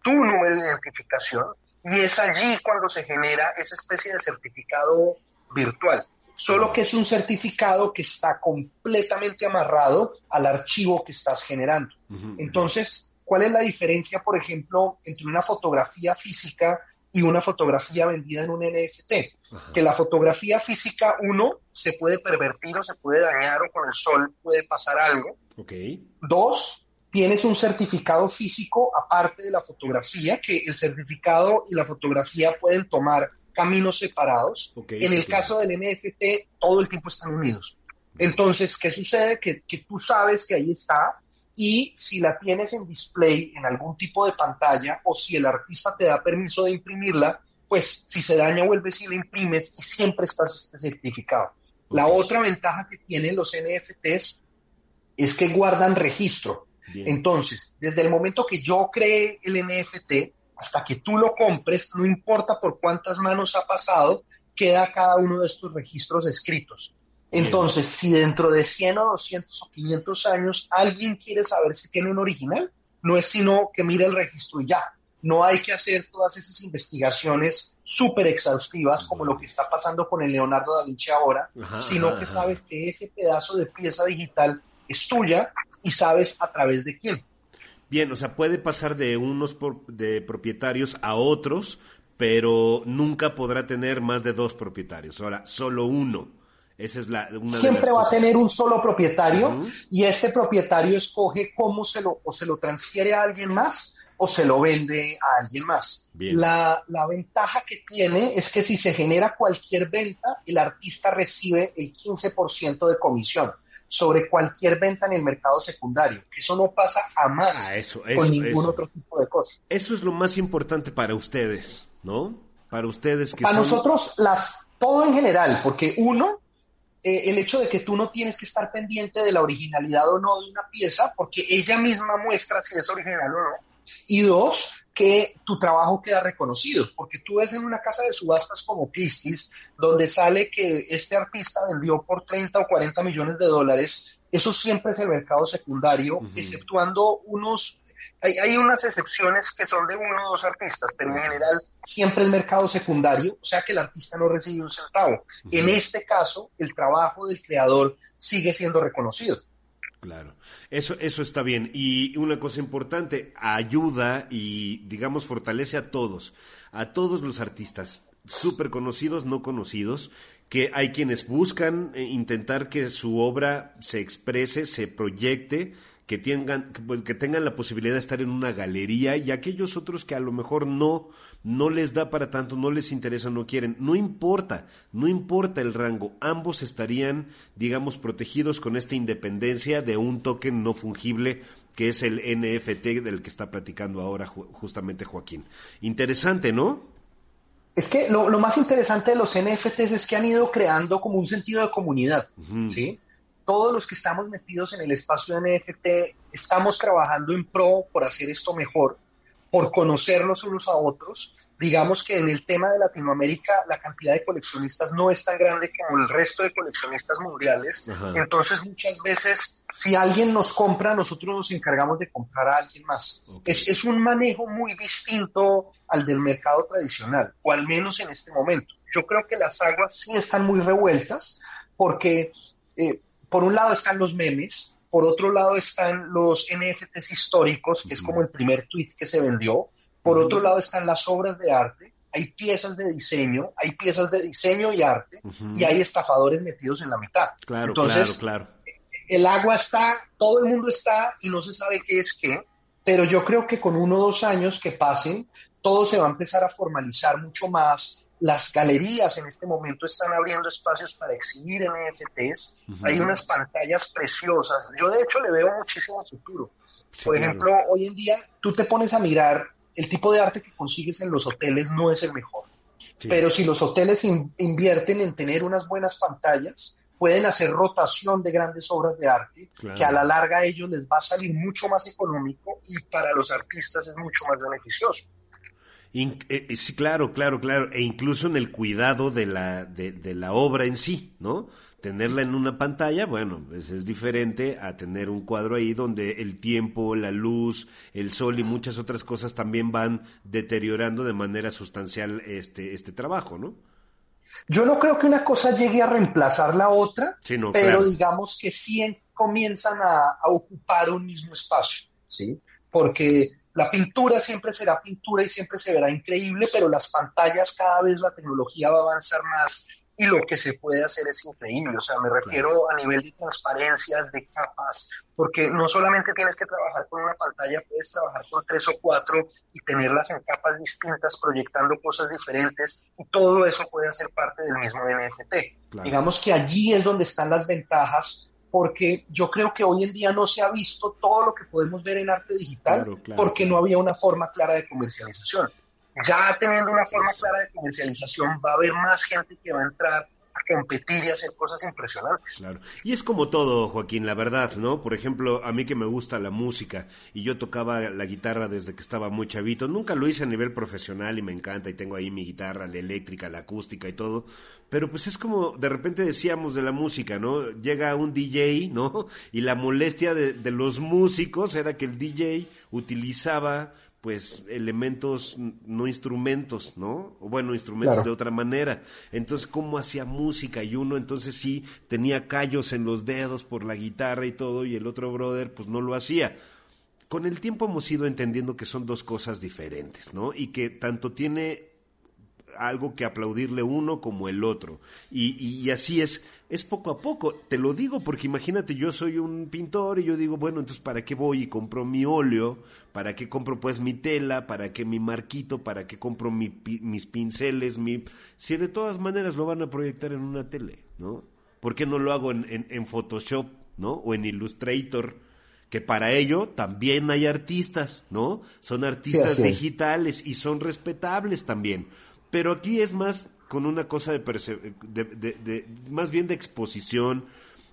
tu número de identificación, y es allí cuando se genera esa especie de certificado virtual solo que es un certificado que está completamente amarrado al archivo que estás generando. Entonces, ¿cuál es la diferencia, por ejemplo, entre una fotografía física y una fotografía vendida en un NFT? Que la fotografía física, uno, se puede pervertir o se puede dañar o con el sol puede pasar algo. Dos, tienes un certificado físico aparte de la fotografía, que el certificado y la fotografía pueden tomar caminos separados. en el caso del NFT, todo el tiempo están unidos. Entonces, ¿qué sucede? Que, que, tú sabes que ahí está y si la tienes en display en algún tipo de pantalla o si el artista te da permiso de imprimirla, pues si se daña vuelves y la imprimes y siempre estás este certificado. La otra ventaja que tienen los NFTs es que guardan registro. Entonces, desde el momento que yo creé el NFT, hasta que tú lo compres, no importa por cuántas manos ha pasado, queda cada uno de estos registros escritos. Entonces, si dentro de 100 o 200 o 500 años alguien quiere saber si tiene un original, no es sino que mire el registro y ya. No hay que hacer todas esas investigaciones súper exhaustivas como lo que está pasando con el Leonardo da Vinci ahora, sino que sabes que ese pedazo de pieza digital es tuya y sabes a través de quién. Bien, o sea, puede pasar de unos de propietarios a otros, pero nunca podrá tener más de dos propietarios. Ahora, solo uno. Esa es la una Siempre va a tener un solo propietario y este propietario escoge cómo se lo o se lo transfiere a alguien más o se lo vende a alguien más. La, la, ventaja que tiene es que si se genera cualquier venta, el artista recibe el 15% de comisión. sobre cualquier venta en el mercado secundario. Eso no pasa jamás ah, eso, con ningún otro tipo de cosas. Eso es lo más importante para ustedes, ¿no? Para ustedes que Para nosotros, las, todo en general, porque uno, eh, el hecho de que tú no tienes que estar pendiente de la originalidad o no de una pieza, porque ella misma muestra si es original o no. Y dos, que tu trabajo queda reconocido, porque tú ves en una casa de subastas como Christie's, donde sale que este artista vendió por 30 o 40 millones de dólares, eso siempre es el mercado secundario, exceptuando unos, hay, hay, unas excepciones que son de uno o dos artistas, pero en general siempre el mercado secundario, o sea que el artista no recibe un centavo. En este caso, el trabajo del creador sigue siendo reconocido. Claro, eso, eso está bien. Y una cosa importante, ayuda y, digamos, fortalece a todos, a todos los artistas, súper conocidos, no conocidos, que hay quienes buscan eh, intentar que su obra se exprese, se proyecte, que tengan, que tengan la posibilidad de estar en una galería y aquellos otros que a lo mejor no, no les da para tanto, no les interesa, no quieren, no importa, no importa el rango, ambos estarían, digamos, protegidos con esta independencia de un token no fungible que es el NFT del que está platicando ahora justamente Joaquín. Interesante, ¿no? Es que lo, más interesante de los NFTs es que han ido creando como un sentido de comunidad, ¿sí? Todos los que estamos metidos en el espacio de NFT estamos trabajando en pro por hacer esto mejor, por conocernos unos a otros. Digamos que en el tema de Latinoamérica la cantidad de coleccionistas no es tan grande como el resto de coleccionistas mundiales. Entonces muchas veces si alguien nos compra, nosotros nos encargamos de comprar a alguien más. Es, es un manejo muy distinto al del mercado tradicional, o al menos en este momento. Yo creo que las aguas sí están muy revueltas porque eh, por un lado están los memes, por otro lado están los NFTs históricos, que es como el primer tweet que se vendió, por otro lado están las obras de arte, hay piezas de diseño, hay piezas de diseño y arte, y hay estafadores metidos en la mitad. Claro, Entonces, claro, claro. El agua está, todo el mundo está y no se sabe qué es qué, pero yo creo que con uno o dos años que pasen, todo se va a empezar a formalizar mucho más las galerías en este momento están abriendo espacios para exhibir NFTs. Hay unas pantallas preciosas. Yo de hecho le veo muchísimo futuro. Por ejemplo, hoy en día tú te pones a mirar el tipo de arte que consigues en los hoteles no es el mejor. Pero si los hoteles invierten en tener unas buenas pantallas, pueden hacer rotación de grandes obras de arte, que a la larga a ellos les va a salir mucho más económico y para los artistas es mucho más beneficioso. Eh, eh, sí, claro, claro, claro. E incluso en el cuidado de la, de, de la obra en sí, ¿no? Tenerla en una pantalla, bueno, pues es diferente a tener un cuadro ahí donde el tiempo, la luz, el sol y muchas otras cosas también van deteriorando de manera sustancial este, este trabajo, ¿no? Yo no creo que una cosa llegue a reemplazar la otra, pero digamos que sí comienzan a, a ocupar un mismo espacio, ¿sí? Porque la pintura siempre será pintura y siempre se verá increíble, pero las pantallas cada vez la tecnología va a avanzar más y lo que se puede hacer es increíble. O sea, me refiero a nivel de transparencias, de capas, porque no solamente tienes que trabajar con una pantalla, puedes trabajar con tres o cuatro y tenerlas en capas distintas, proyectando cosas diferentes, y todo eso puede hacer parte del mismo NFT. Digamos que allí es donde están las ventajas porque yo creo que hoy en día no se ha visto todo lo que podemos ver en arte digital porque no había una forma clara de comercialización. Ya teniendo una forma clara de comercialización va a haber más gente que va a entrar competir y hacer cosas impresionantes. Claro. Y es como todo, Joaquín, la verdad, ¿no? Por ejemplo, a mí que me gusta la música y yo tocaba la guitarra desde que estaba muy chavito, nunca lo hice a nivel profesional y me encanta y tengo ahí mi guitarra, la eléctrica, la acústica y todo, pero pues es como de repente decíamos de la música, ¿no? Llega un DJ, ¿no? Y la molestia de, de los músicos era que el DJ utilizaba pues elementos, no instrumentos, ¿no? O bueno, instrumentos de otra manera. Entonces, ¿cómo hacía música? Y uno entonces sí tenía callos en los dedos por la guitarra y todo, y el otro brother pues no lo hacía. Con el tiempo hemos ido entendiendo que son dos cosas diferentes, ¿no? Y que tanto tiene algo que aplaudirle uno como el otro. Y, y, así es, es poco a poco. Te lo digo porque imagínate, yo soy un pintor y yo digo, bueno, entonces ¿para qué voy y compro mi óleo? ¿Para qué compro pues mi tela? ¿Para qué mi marquito? ¿Para qué compro mi, mis pinceles? Mi... Si de todas maneras lo van a proyectar en una tele, ¿no? ¿Por qué no lo hago en, en, en Photoshop? ¿no? O en Illustrator, que para ello también hay artistas, ¿no? Son artistas digitales y son respetables también. Pero aquí es más con una cosa de, de, más bien de exposición,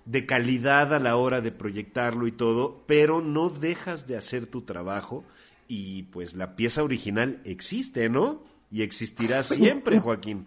de calidad a la hora de proyectarlo y todo, pero no dejas de hacer tu trabajo y pues la pieza original existe, ¿no? Y existirá siempre, Joaquín.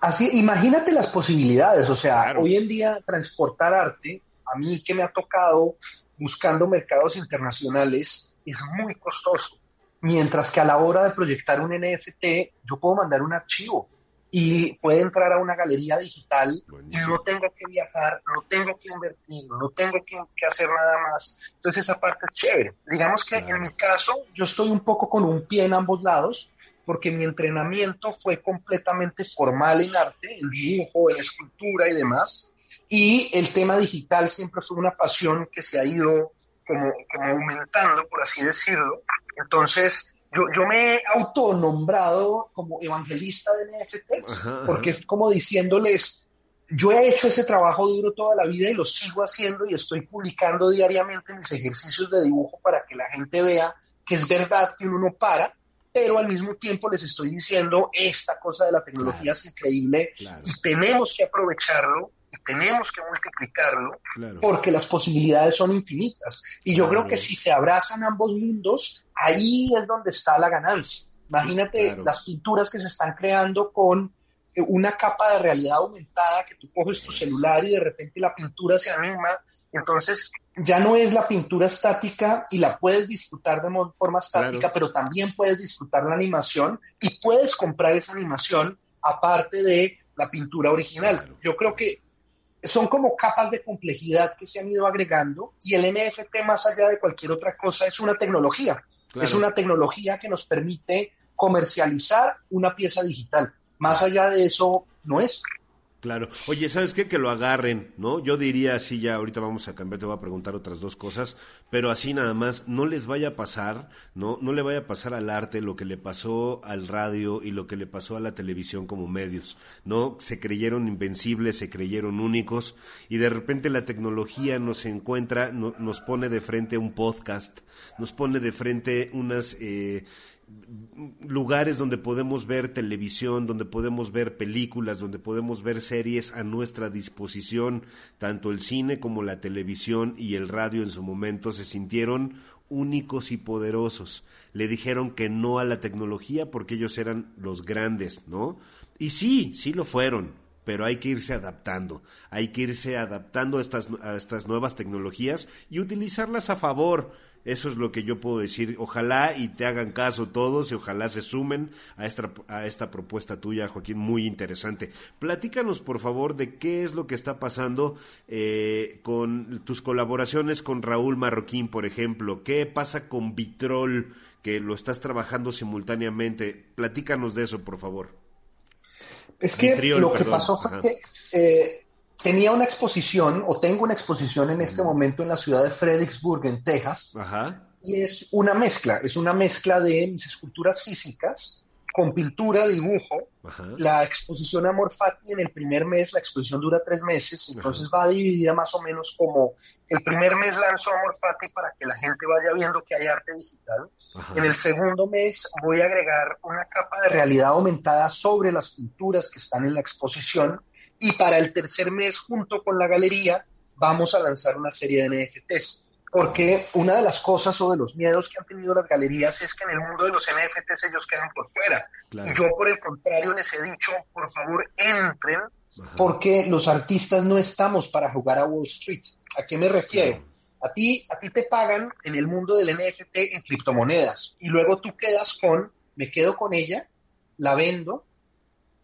Así, imagínate las posibilidades, o sea, hoy en día transportar arte, a mí que me ha tocado buscando mercados internacionales, es muy costoso. Mientras que a la hora de proyectar un NFT, yo puedo mandar un archivo y puede entrar a una galería digital y no tengo que viajar, no tengo que invertir, no tengo que, hacer nada más. Entonces esa parte es chévere. Digamos que en mi caso yo estoy un poco con un pie en ambos lados porque mi entrenamiento fue completamente formal en arte, en dibujo, en escultura y demás. Y el tema digital siempre fue una pasión que se ha ido como, como aumentando, por así decirlo. Entonces, yo, yo me he autonombrado como evangelista de NFTs, porque es como diciéndoles, yo he hecho ese trabajo duro toda la vida y lo sigo haciendo y estoy publicando diariamente mis ejercicios de dibujo para que la gente vea que es verdad que uno no para, pero al mismo tiempo les estoy diciendo, esta cosa de la tecnología es increíble y tenemos que aprovecharlo tenemos que multiplicarlo porque las posibilidades son infinitas. Y yo creo que si se abrazan ambos mundos, ahí es donde está la ganancia. Imagínate las pinturas que se están creando con eh, una capa de realidad aumentada que tú coges tu celular y de repente la pintura se anima. Entonces ya no es la pintura estática y la puedes disfrutar de forma estática, pero también puedes disfrutar la animación y puedes comprar esa animación aparte de la pintura original. Yo creo que son como capas de complejidad que se han ido agregando y el NFT más allá de cualquier otra cosa es una tecnología. Es una tecnología que nos permite comercializar una pieza digital. Más allá de eso, no es. Claro. Oye, ¿sabes qué? Que lo agarren, ¿no? Yo diría así, ya ahorita vamos a cambiar, te voy a preguntar otras dos cosas, pero así nada más, no les vaya a pasar, ¿no? No le vaya a pasar al arte lo que le pasó al radio y lo que le pasó a la televisión como medios, ¿no? Se creyeron invencibles, se creyeron únicos y de repente la tecnología nos encuentra, nos pone de frente un podcast, nos pone de frente unas... Eh, lugares donde podemos ver televisión, donde podemos ver películas, donde podemos ver series a nuestra disposición, tanto el cine como la televisión y el radio en su momento se sintieron únicos y poderosos. Le dijeron que no a la tecnología porque ellos eran los grandes, ¿no? Y sí, sí lo fueron, pero hay que irse adaptando, hay que irse adaptando a estas, nuevas tecnologías y utilizarlas a favor eso es lo que yo puedo decir. Ojalá y te hagan caso todos y ojalá se sumen a esta, a esta propuesta tuya, Joaquín, muy interesante. Platícanos, por favor, de qué es lo que está pasando eh, con tus colaboraciones con Raúl Marroquín, por ejemplo. ¿Qué pasa con Vitrol, que lo estás trabajando simultáneamente? Platícanos de eso, por favor. Es que lo que pasó fue que eh, tenía una exposición, o tengo una exposición en este momento en la ciudad de Fredericksburg, en Texas. Y es una mezcla, es una mezcla de mis esculturas físicas con pintura, dibujo. La exposición Amor Fati en el primer mes, la exposición dura tres meses, entonces va dividida más o menos como el primer mes lanzó Amor Fati para que la gente vaya viendo que hay arte digital. En el segundo mes voy a agregar una capa de realidad aumentada sobre las pinturas que están en la exposición y para el tercer mes, junto con la galería, vamos a lanzar una serie de NFTs. Porque una de las cosas o de los miedos que han tenido las galerías es que en el mundo de los NFTs ellos quedan por fuera. Yo, por el contrario, les he dicho, por favor, entren, porque los artistas no estamos para jugar a Wall Street. ¿A qué me refiero? A ti, a ti te pagan en el mundo del NFT en criptomonedas y luego tú quedas con, me quedo con ella, la vendo,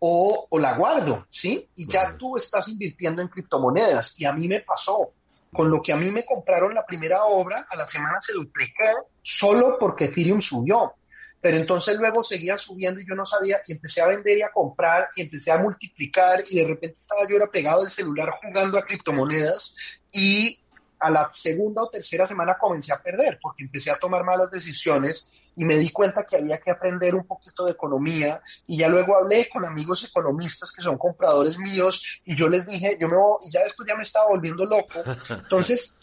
o, la guardo, ¿sí? Y ya tú estás invirtiendo en criptomonedas. Y a mí me pasó. Con lo que a mí me compraron la primera obra, a la semana se duplicó solo porque Ethereum subió. Pero entonces luego seguía subiendo y yo no sabía, y empecé a vender y a comprar, y empecé a multiplicar, y de repente estaba yo era pegado del celular jugando a criptomonedas, y a la segunda o tercera semana comencé a perder porque empecé a tomar malas decisiones y me di cuenta que había que aprender un poquito de economía y ya luego hablé con amigos economistas que son compradores míos y yo les dije, yo me y ya después ya me estaba volviendo loco. Entonces,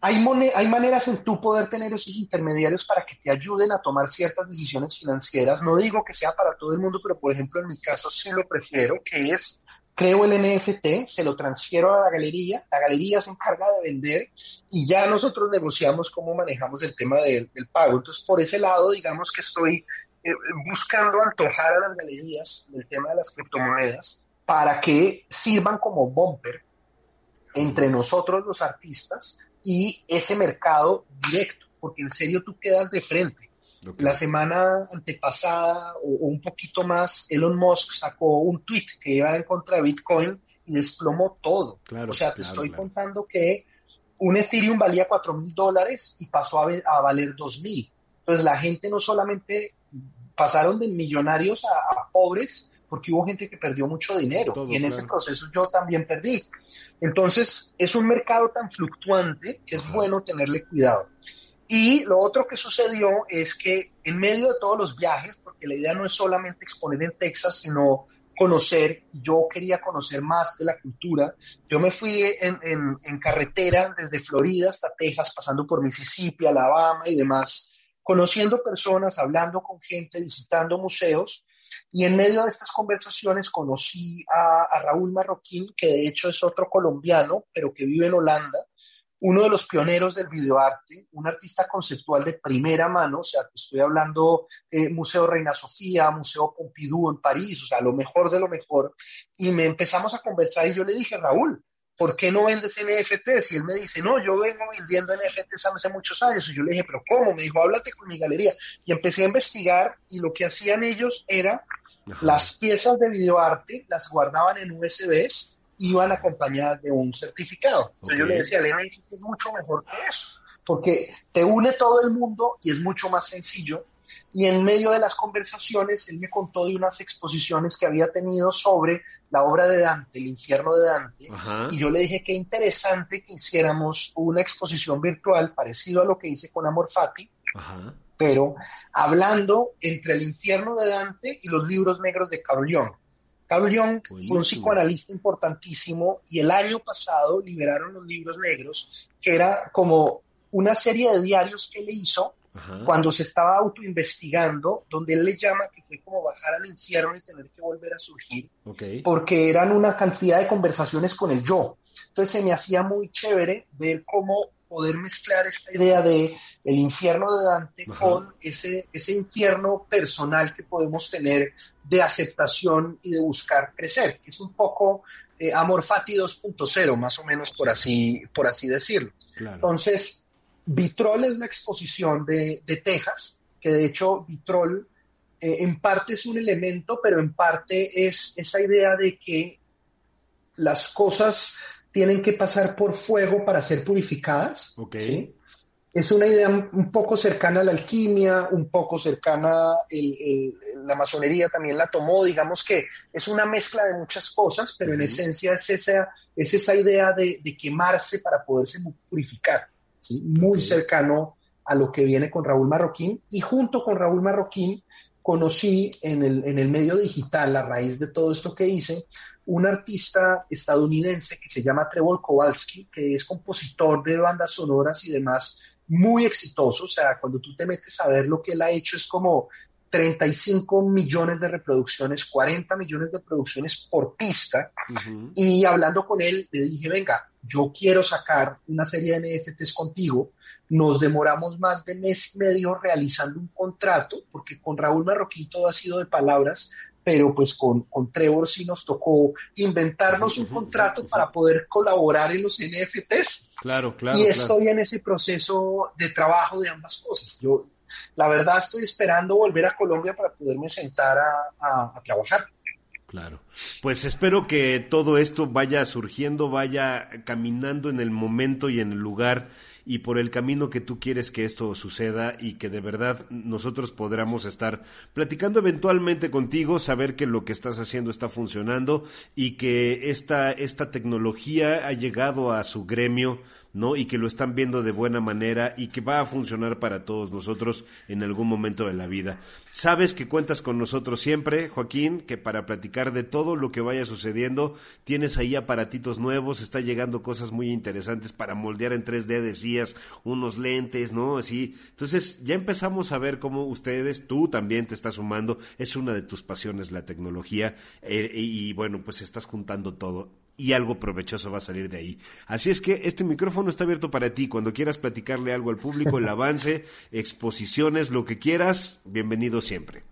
hay, hay maneras en tu poder tener esos intermediarios para que te ayuden a tomar ciertas decisiones financieras. No digo que sea para todo el mundo, pero por ejemplo en mi caso sí lo prefiero, que es creo el NFT, se lo transfiero a la galería, la galería se encarga de vender y ya nosotros negociamos cómo manejamos el tema del pago. Entonces, por ese lado, digamos que estoy eh, buscando antojar a las galerías del tema de las criptomonedas para que sirvan como bumper entre nosotros los artistas y ese mercado directo, porque en serio tú quedas de frente. La semana antepasada o, un poquito más, Elon Musk sacó un tweet que iba en contra de Bitcoin y desplomó todo. o sea, te estoy contando que un Ethereum valía 4 mil dólares y pasó a, valer 2 mil. Entonces la gente no solamente pasaron de millonarios a pobres, porque hubo gente que perdió mucho dinero y en ese proceso yo también perdí. Entonces, es un mercado tan fluctuante que es bueno tenerle cuidado. Y lo otro que sucedió es que en medio de todos los viajes, porque la idea no es solamente exponer en Texas, sino conocer, yo quería conocer más de la cultura. Yo me fui en, carretera desde Florida hasta Texas, pasando por Mississippi, Alabama y demás, conociendo personas, hablando con gente, visitando museos y en medio de estas conversaciones conocí a, Raúl Marroquín, que de hecho es otro colombiano, pero que vive en Holanda, uno de los pioneros del videoarte, un artista conceptual de primera mano, o sea, te estoy hablando eh, Museo Reina Sofía, Museo Pompidou en París, o sea, lo mejor de lo mejor. Y me empezamos a conversar y yo le dije, Raúl, ¿por qué no vendes NFTs? Y él me dice, no, yo vengo vendiendo NFTs hace muchos años. Y yo le dije, pero ¿cómo? Me dijo, háblate con mi galería. Y empecé a investigar y lo que hacían ellos era las piezas de videoarte, las guardaban en USBs, iban acompañadas de un certificado. Entonces yo le decía, el NFT es mucho mejor que eso, porque te une todo el mundo y es mucho más sencillo y en medio de las conversaciones él me contó de unas exposiciones que había tenido sobre la obra de Dante, el infierno de Dante, y yo le dije que interesante que hiciéramos una exposición virtual parecido a lo que hice con Amor Fati, pero hablando entre el infierno de Dante y los libros negros de Carl Jung. Jung fue un psicoanalista importantísimo y el año pasado liberaron los libros negros, que era como una serie de diarios que le hizo cuando se estaba autoinvestigando, donde él le llama que fue como bajar al infierno y tener que volver a surgir, porque eran una cantidad de conversaciones con el yo. Entonces se me hacía muy chévere ver cómo poder mezclar esta idea de el infierno de Dante con ese, ese infierno personal que podemos tener de aceptación y de buscar crecer, que es un poco eh, Amor Fati 2.0, más o menos por así, por así decirlo. Entonces, Vitrol es la exposición de, Texas, que de hecho Vitrol eh, en parte es un elemento, pero en parte es esa idea de que las cosas tienen que pasar por fuego para ser purificadas. Es una idea un poco cercana a la alquimia, un poco cercana, a la masonería también la tomó, digamos que es una mezcla de muchas cosas, pero en esencia es esa, es esa idea de quemarse para poderse purificar muy cercano a lo que viene con Raúl Marroquín. Y junto con Raúl Marroquín conocí en el, en el medio digital, a raíz de todo esto que hice, un artista estadounidense que se llama Trevor Kowalski, que es compositor de bandas sonoras y demás, muy exitoso. O sea, cuando tú te metes a ver lo que él ha hecho, es como 35 millones de reproducciones, 40 millones de producciones por pista. Y hablando con él, le dije, venga, yo quiero sacar una serie de NFTs contigo. Nos demoramos más de mes y medio realizando un contrato, porque con Raúl Marroquín todo ha sido de palabras, pero pues con, con Trevor sí nos tocó inventarnos un contrato para poder colaborar en los NFTs. Claro, claro. Y estoy en ese proceso de trabajo de ambas cosas. Yo, la verdad, estoy esperando volver a Colombia para poderme sentar a trabajar. Claro. Pues espero que todo esto vaya surgiendo, vaya caminando en el momento y en el lugar y por el camino que tú quieres que esto suceda y que de verdad nosotros podamos estar platicando eventualmente contigo, saber que lo que estás haciendo está funcionando y que esta, esta tecnología ha llegado a su gremio ¿no? Y que lo están viendo de buena manera y que va a funcionar para todos nosotros en algún momento de la vida. Sabes que cuentas con nosotros siempre, Joaquín, que para platicar de todo lo que vaya sucediendo, tienes ahí aparatitos nuevos, está llegando cosas muy interesantes para moldear en 3D, decías, unos lentes, ¿no? Así. Entonces, ya empezamos a ver cómo ustedes, tú también te estás sumando, es una de tus pasiones la tecnología eh, y bueno, pues estás juntando todo y algo provechoso va a salir de ahí. Así es que este micrófono está abierto para ti. Cuando quieras platicarle algo al público, el avance, exposiciones, lo que quieras, bienvenido siempre.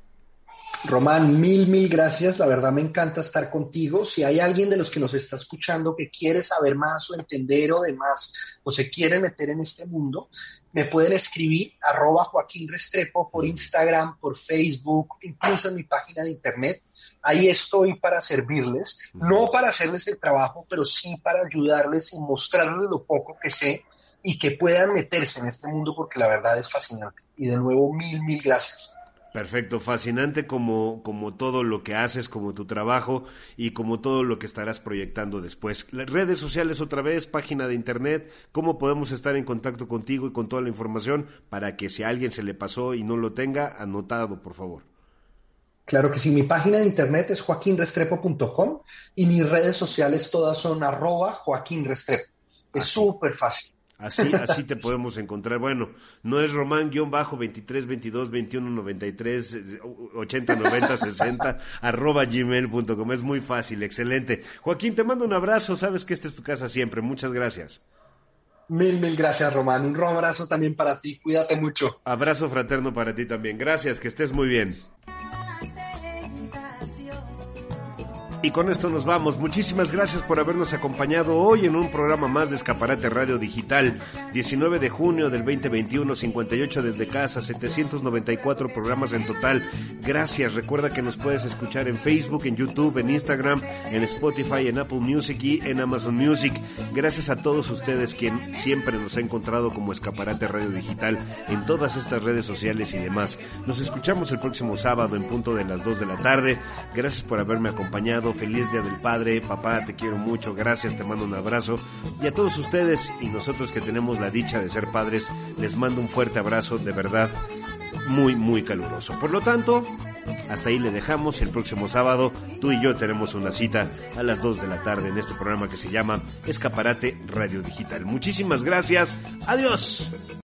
Román, mil, mil gracias. La verdad me encanta estar contigo. Si hay alguien de los que nos está escuchando que quiere saber más o entender o demás, o se quiere meter en este mundo, me pueden escribir arroba Joaquín Restrepo por Instagram, por Facebook, incluso en mi página de internet ahí estoy para servirles, no para hacerles el trabajo, pero sí para ayudarles y mostrarles lo poco que sé y que puedan meterse en este mundo porque la verdad es fascinante. Y de nuevo, mil, mil gracias. Perfecto, fascinante como, como todo lo que haces, como tu trabajo y como todo lo que estarás proyectando después. Las redes sociales otra vez, página de internet, cómo podemos estar en contacto contigo y con toda la información para que si a alguien se le pasó y no lo tenga, anotado, por favor. Claro que sí, mi página de internet es joaquinrestrepo.com y mis redes sociales todas son arroba joaquinrestrepo. Es súper fácil. Así, así te podemos encontrar. Bueno, no es román-23 22 21 93 80 90 60 arroba gmail.com. Es muy fácil, excelente. Joaquín, te mando un abrazo. Sabes que esta es tu casa siempre. Muchas gracias. Mil, mil gracias, Román. Un abrazo también para ti. Cuídate mucho. Abrazo fraterno para ti también. Gracias, que estés muy bien. Y con esto nos vamos. Muchísimas gracias por habernos acompañado hoy en un programa más de Escaparate Radio Digital. 19 de junio del 2021, 58 desde casa, 794 programas en total. Gracias. Recuerda que nos puedes escuchar en Facebook, en YouTube, en Instagram, en Spotify, en Apple Music y en Amazon Music. Gracias a todos ustedes quien siempre nos ha encontrado como Escaparate Radio Digital en todas estas redes sociales y demás. Nos escuchamos el próximo sábado en punto de las 2 de la tarde. Gracias por haberme acompañado feliz Día del Padre, papá, te quiero mucho, gracias, te mando un abrazo. Y a todos ustedes y nosotros que tenemos la dicha de ser padres, les mando un fuerte abrazo, de verdad, muy, muy caluroso. Por lo tanto, hasta ahí le dejamos. El próximo sábado tú y yo tenemos una cita a las 2 de la tarde en este programa que se llama Escaparate Radio Digital. Muchísimas gracias. Adiós.